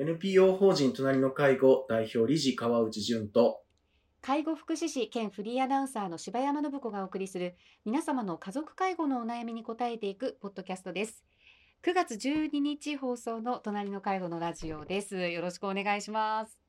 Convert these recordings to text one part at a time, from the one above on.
NPO 法人隣の介護代表理事川内淳と介護福祉士兼フリーアナウンサーの柴山信子がお送りする皆様の家族介護のお悩みに答えていくポッドキャストです。9月12日放送の隣の介護のラジオです。よろしくお願いします。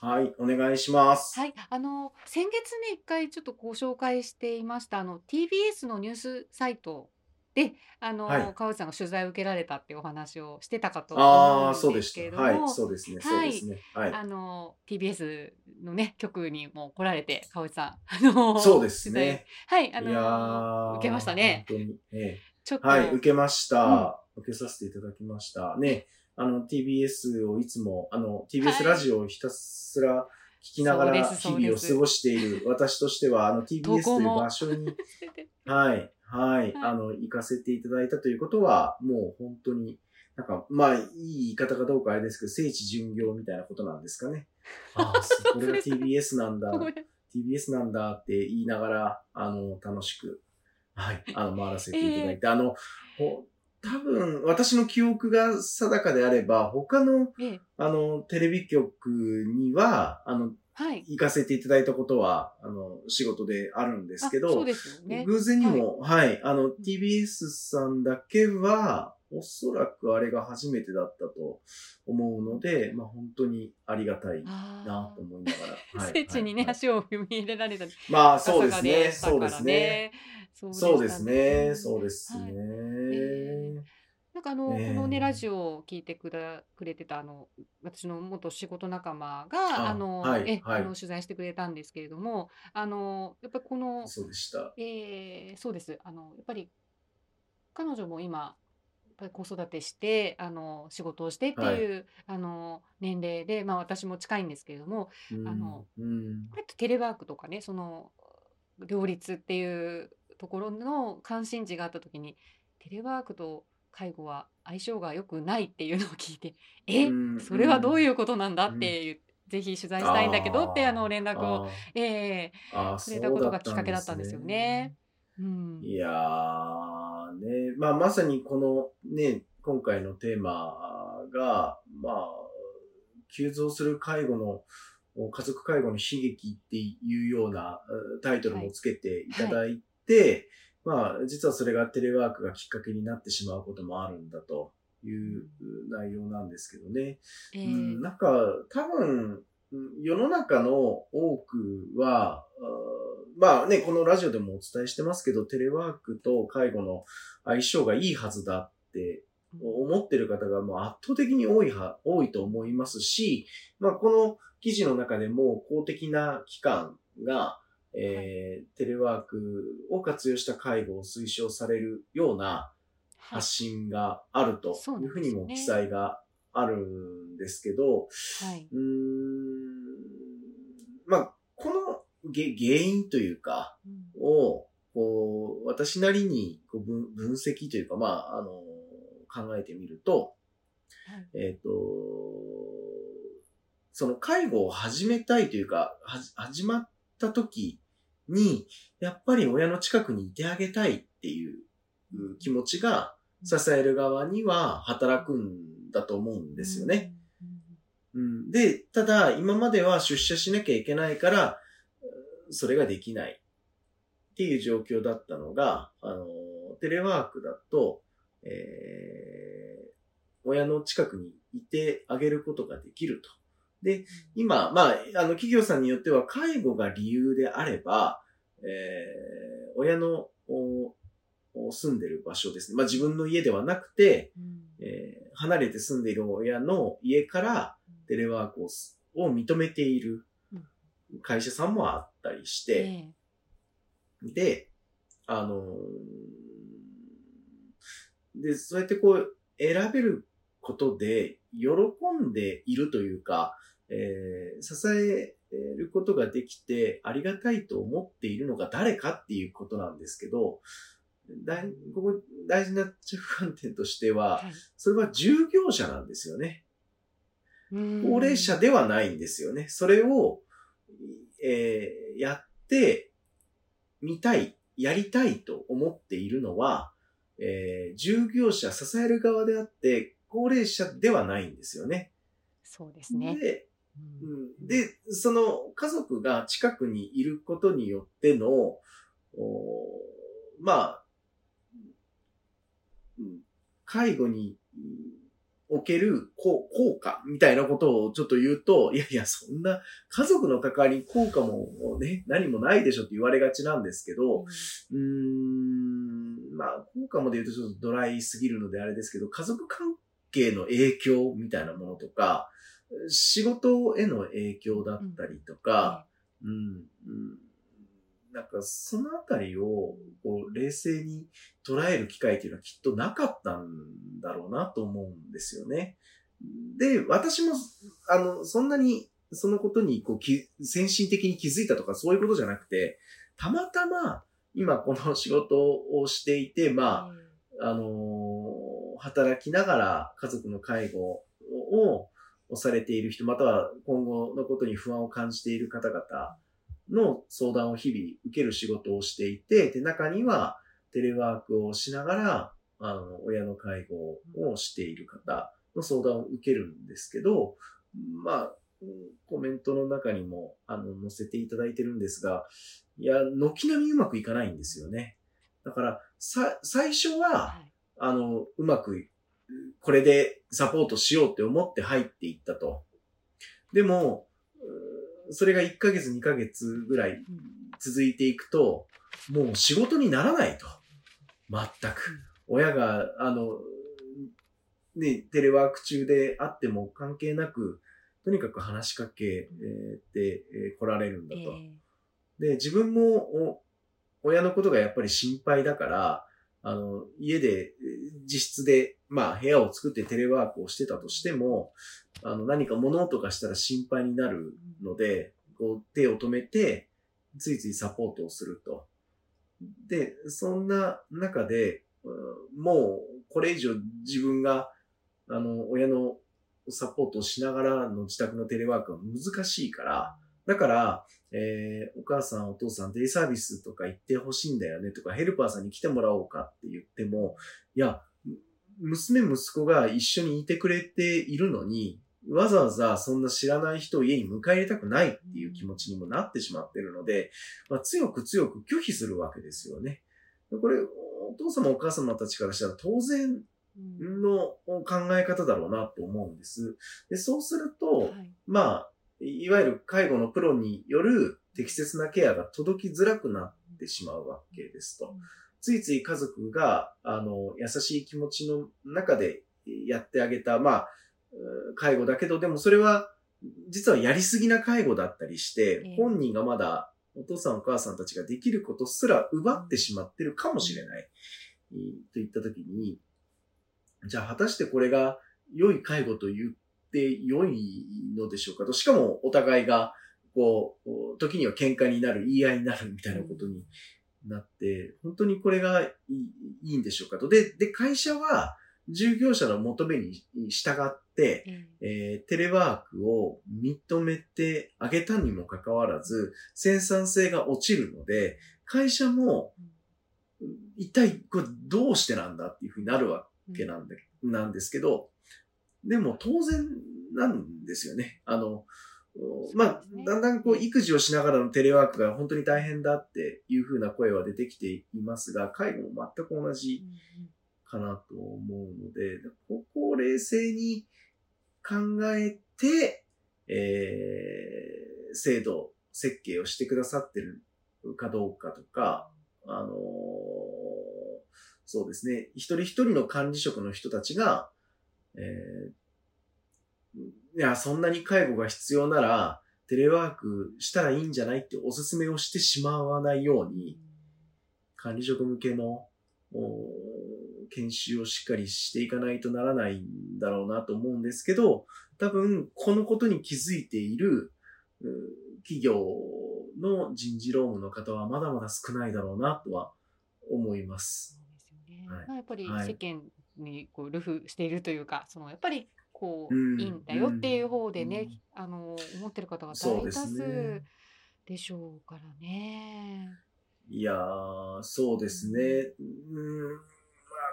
はいお願いします。はいあの先月ね一回ちょっとご紹介していましたあの TBS のニュースサイトで、あの、はい。川内さんが取材を受けられたっていうお話をしてたかと思うんでそうでした。すけれども、はいそうですねそうですね。はい、あの TBS のね局にも来られて川内さんあのそうですね。はいあのー受けましたね。本当に、えちょっと、えはい受けました、受けさせていただきました。ねあの TBS をいつもあのは TBS い。ラジオをひたすら聞きながら日々を過ごしている私としてはあの TBS という場所に はい、はい、あの、行かせていただいたということは、もう本当に、なんか、まあ、いい言い方かどうかあれですけど、聖地巡業みたいなことなんですかね。ああ、これが TBS なんだ、TBS なんだって言いながら、あの、楽しく、はい、あの、回らせていただいて、あの、ほ多分、私の記憶が定かであれば、他の、ええ。あの、テレビ局には、あの、はい。行かせていただいたことは、あの、仕事であるんですけあそどう、ですよね。偶然にも、はい、あの、TBS さんだけは、おそらくあれが初めてだったと思うので、まあ本当にありがたいあなと思いながら。はい。聖地にね、はい。足を踏み入れられたまあそうですさね、がそうですね。。そうですね、そうですはい。ね。あの、ええこのねラジオを聞いてくだくれてたあの私の元仕事仲間がああの、はいはいえあの取材してくれたんですけれどもあのやっぱりこのそうでした。えーそうです。あの、やっぱり、彼女も今、やっぱり子育てして、あの、仕事をしてっていう、あの、年齢で、まあ私も近いんですけれども、うんあの、うんこれってテレワークとかね、その、両立っていうところの関心事があった時に、テレワークと介護は相性が良くないっていうのを聞いて、え、うんそれはどういうことなんだっていう、ぜひ取材したいんだけどって、あの、連絡を、あえくれたことがきっかけだったんですよね。うん。いやー、ね、まあまさにこのね、今回のテーマが、まあ、急増する介護の、家族介護の悲劇っていうようなうんタイトルもつけていただいて、まあ実はそれがテレワークがきっかけになってしまうこともあるんだという内容なんですけどね。ええうん、なんか、多分、うん世の中の多くは、まあね、このラジオでもお伝えしてますけど、テレワークと介護の相性がいいはずだって思ってる方がもう圧倒的に多いは、多いと思いますし、まあこの記事の中でも公的な機関が、えーテレワークを活用した介護を推奨されるようなはい。発信があるというふうにも記載があるんですけど、はい。うーん、まあ、このげ原因というか、うん。を、こう、私なりにこう分分析というか、まあ、あの、考えてみると、はい。えっ、と、その介護を始めたいというか、はじ始まった時に、やっぱり親の近くにいてあげたいっていう気持ちが、支える側には働くんだと思うんですよね。。うん、で、ただ、今までは出社しなきゃいけないから、それができないっていう状況だったのが、あの、テレワークだと、えー親の近くにいてあげることができると。で、今、まあ、あの、企業さんによっては介護が理由であれば、えー親のおお住んでる場所ですね。まあ自分の家ではなくて、うん。えー離れて住んでいる親の家からテレワークをすを認めている会社さんもあったりして、え。で、あのーで、そうやってこう選べることで喜んでいるというか、えー支えることができてありがたいと思っているのが誰かっていうことなんですけど、大ここ大事な着眼点としては、はいそれは従業者なんですよね。うん高齢者ではないんですよね。それを、えーやってみたい、やりたいと思っているのは、えー従業者、支える側であって、高齢者ではないんですよね。そうですね。で、うん。うん、で、その家族が近くにいることによっての、おまあ、うん介護にうんおける効効果みたいなことをちょっと言うと、いやいや、そんな家族の関わりに効果もね、何もないでしょって言われがちなんですけど、うーん、まあ、効果もで言うとちょっとドライすぎるのであれですけど、家族関係の影響みたいなものとか、仕事への影響だったりとか、うん、うん、なんかそのあたりをこう冷静に捉える機会っていうのはきっとなかったんだろうなと思うんですよね。で、私も、あの、そんなにそのことにこうき先進的に気づいたとかそういうことじゃなくて、たまたま今この仕事をしていて、まあ、あのー働きながら家族の介護ををされている人、または今後のことに不安を感じている方々の相談を日々受ける仕事をしていて、で、中にはテレワークをしながら、あの、親の介護をしている方の相談を受けるんですけど、まあ、うんコメントの中にも、あの、載せていただいてるんですが、いや、軒並みうまくいかないんですよね。だから、さ、最初は、はいあの、うまく、これでサポートしようって思って入っていったと。でも、それが1ヶ月2ヶ月ぐらい続いていくと、もう仕事にならないと。全く。親が、あの、ね、テレワーク中であっても関係なく、とにかく話しかけえーて、えー来られるんだと。えで、自分もお親のことがやっぱり心配だから、あの、家で、自室で、まあ、部屋を作ってテレワークをしてたとしても、あの、何か物音がしたら心配になるので、こう、手を止めて、ついついサポートをすると。で、そんな中で、もう、これ以上自分が、あの、親のサポートをしながらの自宅のテレワークは難しいから、だから、えーお母さん、お父さん、デイサービスとか行ってほしいんだよねとか、ヘルパーさんに来てもらおうかって言っても、いや、娘、息子が一緒にいてくれているのに、わざわざそんな知らない人を家に迎え入れたくないっていう気持ちにもなってしまってるので、まあ、強く強く拒否するわけですよね。これ、お父様お母様たちからしたら当然うんの考え方だろうなと思うんです。で、そうすると、はいまあ、いわゆる介護のプロによる適切なケアが届きづらくなってしまうわけですと。ついつい家族が、あの、優しい気持ちの中でやってあげた、まあ、うん介護だけど、でもそれは、実はやりすぎな介護だったりしてええ、本人がまだお父さんお母さんたちができることすら奪ってしまってるかもしれない。えーといったときに、じゃあ果たしてこれが良い介護と言って良いのでしょうか？と、しかもお互いが、こう、時には喧嘩になる、言い合いになるみたいなことになって、本当にこれがいいいいんでしょうか？と。で、で、会社は従業者の求めに従って、ええーテレワークを認めてあげたにもかかわらず、生産性が落ちるので、会社も、一体これどうしてなんだっていうふうになるわえけなんで、なんですけど、でも当然なんですよね。あの、おまあだんだんこう育児をしながらのテレワークが本当に大変だっていうふうな声は出てきていますが、介護も全く同じかなと思うので、ここを冷静に考えて、えー、制度設計をしてくださってるかどうかとか、あのーそうですね、一人一人の管理職の人たちが、えーいや、そんなに介護が必要なら、テレワークしたらいいんじゃないってお勧めをしてしまわないように、管理職向けのお研修をしっかりしていかないとならないんだろうなと思うんですけど、多分このことに気づいているう企業の人事労務の方はまだまだ少ないだろうなとは思います。そうですよね。はいまあやっぱりはい世間にこう流布しているというか、そのやっぱりこう、うんいいんだよっていう方でね、うんあの思ってる方が大多数。でしょうからね。いやー、そうですね。うん、ま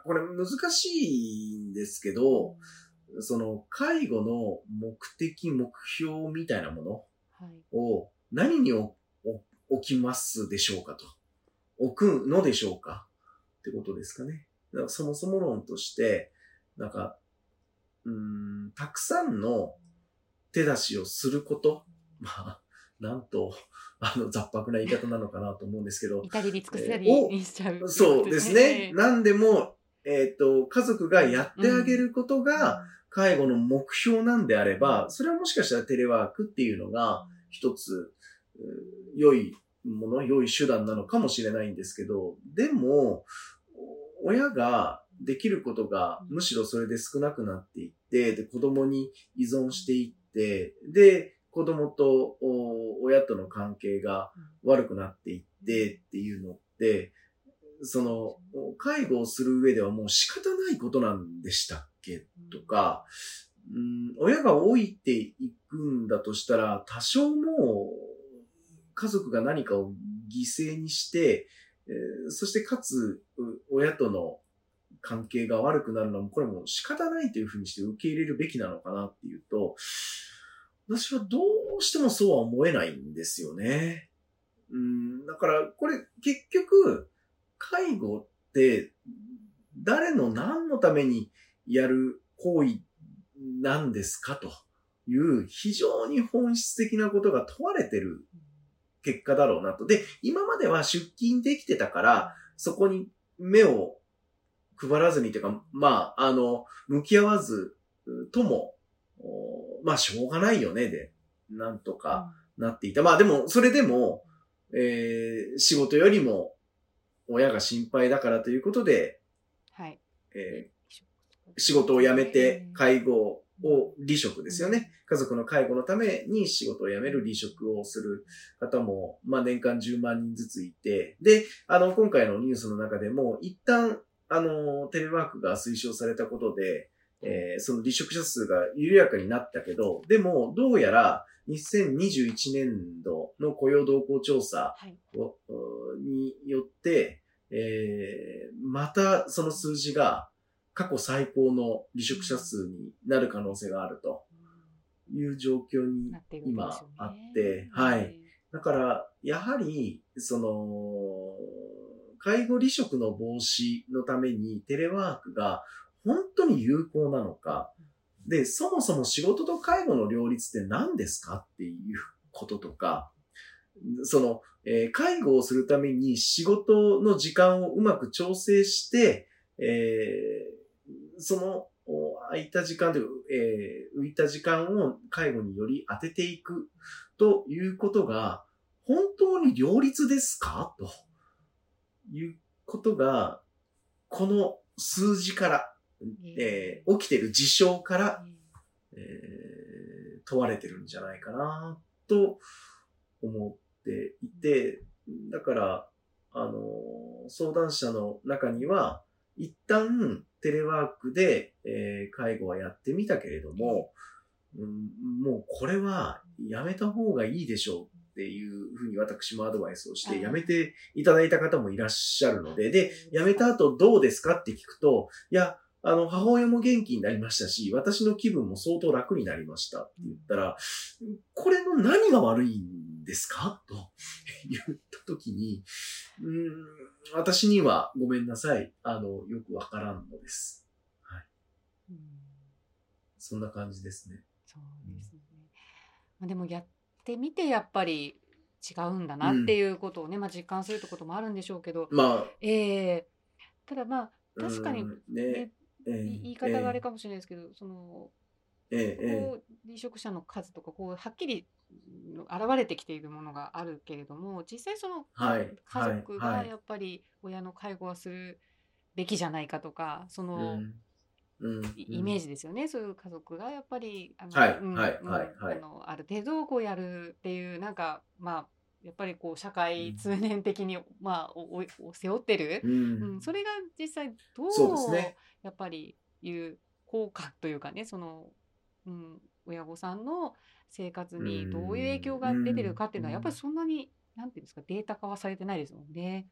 あ、これ難しいんですけど、その介護の目的、目標みたいなものはい。を何に置きますでしょうかと。置くのでしょうかってことですかね。だからそもそも論として、なんか、うーん、たくさんの手出しをすること。まあ、なんと、あの、雑白な言い方なのかなと思うんですけど、至りに尽くせえーりにしちゃう、そうですね。なんでも、えっ、と、家族がやってあげることが、介護の目標なんであれば、それはもしかしたらテレワークっていうのが、一つ、良いもの、良い手段なのかもしれないんですけど、でも、お親ができることがむしろそれで少なくなっていって、で、子供に依存していって、で、子供とお親との関係が悪くなっていってっていうのって、その、介護をする上ではもう仕方ないことなんでしたっけとか、うん、親が老いていくんだとしたら、多少もう家族が何かを犠牲にして、えーそしてかつ、親との関係が悪くなるのも、これも仕方ないというふうにして受け入れるべきなのかなっていうと、私はどうしてもそうは思えないんですよね。うん、だから、これ結局、介護って誰の何のためにやる行為なんですかという非常に本質的なことが問われてる結果だろうなと。で、今までは出勤できてたから、そこに目を配らずにというか、まあ、あの、向き合わずうとも、おまあ、しょうがないよね、で、なんとかなっていた。まあ、でも、それでも、えー仕事よりも、親が心配だからということで、はい。えー仕事を辞めて介護を離職ですよね。家族の介護のために仕事を辞める離職をする方も、まあ年間10万人ずついて、で、あの、今回のニュースの中でも、一旦、あの、テレワークが推奨されたことで、えーその離職者数が緩やかになったけど、でも、どうやら、2021年度の雇用動向調査はい。をによって、えーまたその数字が過去最高の離職者数になる可能性があるという状況に今ねあって、はい。。だから、やはり、その、介護離職の防止のためにテレワークが本当に有効なのか、で、そもそも仕事と介護の両立って何ですかっていうこととか、その、えー介護をするために仕事の時間をうまく調整して、えーそのお空いた時間というか、えー浮いた時間を介護により当てていくということが、本当に両立ですか？ということが、この数字から、えー起きてる事象から、えー問われてるんじゃないかな、と思っていて、だから、あの、相談者の中には、一旦テレワークで、えー介護はやってみたけれども、うんもうこれはやめた方がいいでしょうっていうふうに私もアドバイスをして、やめていただいた方もいらっしゃるので、で、辞めた後どうですかって聞くと、いや、あの、母親も元気になりましたし、私の気分も相当楽になりましたって言ったら、これの何が悪いんですか？と 言ったときに、うーん、私にはごめんなさい。あの、よくわからんのです。うんそんな感じですね。そうですね。まあ、でもやってみてやっぱり違うんだなっていうことをね、まあ実感するってこともあるんでしょうけど、まあ、ええ。ただまあ確かにうん。ね。ね、ええ。い言い方があれかもしれないですけど、そのええ。ええ。こう離職者の数とかこうはっきりうん現れてきているものがあるけれども実際そのはい家族がはいやっぱり親の介護はするべきじゃないかとかその、イイメージですよね、そういう家族がやっぱりあの、あのある程度こうやるっていうなんかまあやっぱりこう社会通念的に、まあおおお背負ってる、ううんん、それが実際どうね。やっぱりいう効果というかねその、うん、親御さんの生活にどういう影響が出てるかっていうのはうんやっぱりそんなになんていうんですかデータ化はされてないですもんね。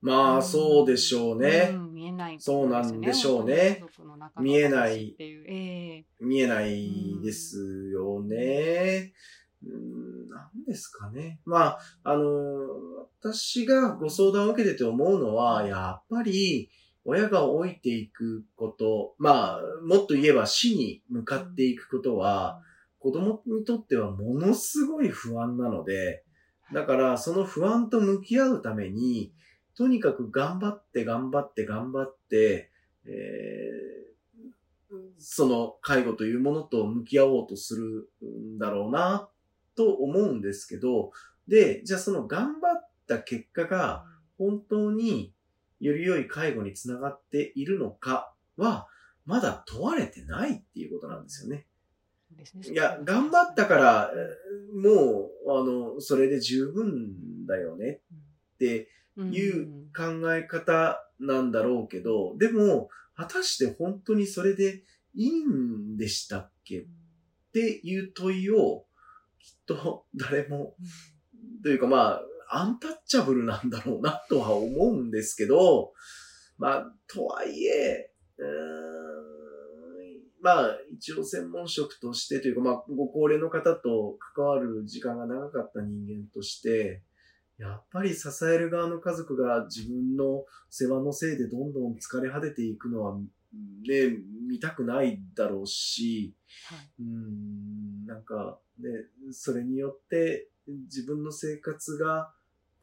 まあ、そうでしょうね。うん見えない、そうなんでしょうね。見えないええ。見えないですよね。うん、なんですかね。まあ、あの、私がご相談を受けてて思うのは、やっぱり、親が老いていくこと、まあ、もっと言えば死に向かっていくことは、子供にとってはものすごい不安なので、だからその不安と向き合うために、とにかく頑張って頑張って頑張って、えーその介護というものと向き合おうとするんだろうな、と思うんですけど、で、じゃあその頑張った結果が本当により良い介護につながっているのかは、まだ問われてないっていうことなんですよね。ですねいや、頑張ったから、えーもう、あの、それで十分だよね。ってうんいう考え方なんだろうけど、でも、果たして本当にそれでいいんでしたっけ？っていう問いを、きっと誰も、というかまあ、アンタッチャブルなんだろうなとは思うんですけど、まあ、とはいえ、うーんまあ、一応専門職としてというか、まあ、ご高齢の方と関わる時間が長かった人間として、やっぱり支える側の家族が自分の世話のせいでどんどん疲れ果てていくのは、ね、見たくないだろうし、はい。うん、なんか、ね、それによって自分の生活が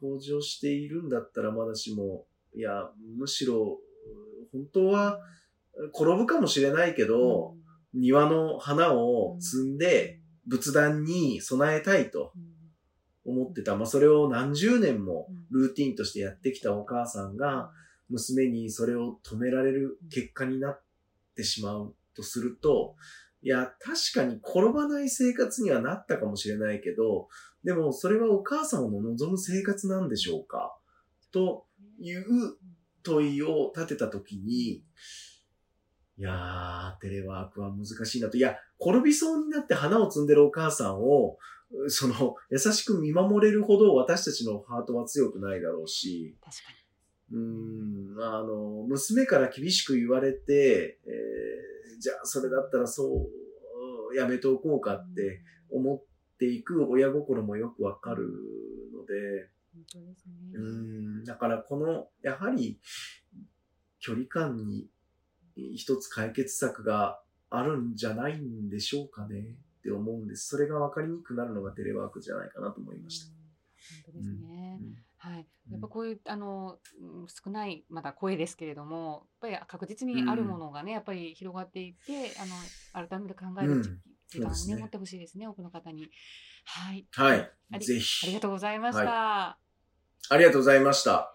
向上しているんだったらまだしも、いや、むしろ、本当は転ぶかもしれないけど、庭の花を摘んで仏壇に備えたいと思ってた。まあ、それを何十年もルーティンとしてやってきたお母さんが、娘にそれを止められる結果になってしまうとすると、いや、確かに転ばない生活にはなったかもしれないけど、でもそれはお母さんの望む生活なんでしょうか？という問いを立てたときに、いやー、テレワークは難しいなと。いや、転びそうになって花を摘んでるお母さんを、その、優しく見守れるほど私たちのハートは強くないだろうし、確かうーん、あの、娘から厳しく言われて、えーじゃあそれだったらそう、やめておこうかって思っていく親心もよくわかるので、本当ですうね。ん、だからこの、やはり、距離感に一つ解決策があるんじゃないんでしょうかねって思うんです。それが分かりにくくなるのがテレワークじゃないかなと思いました。うん本当ですね。うんはい。うんやっぱこういう、あの、うん少ない、まだ声ですけれども、やっぱり確実にあるものがね、やっぱり広がっていって、あの、改めて考える時,、間をね、ね持ってほしいですね、多くの方に。はい。はいあ。りが。とうございました。ありがとうございました。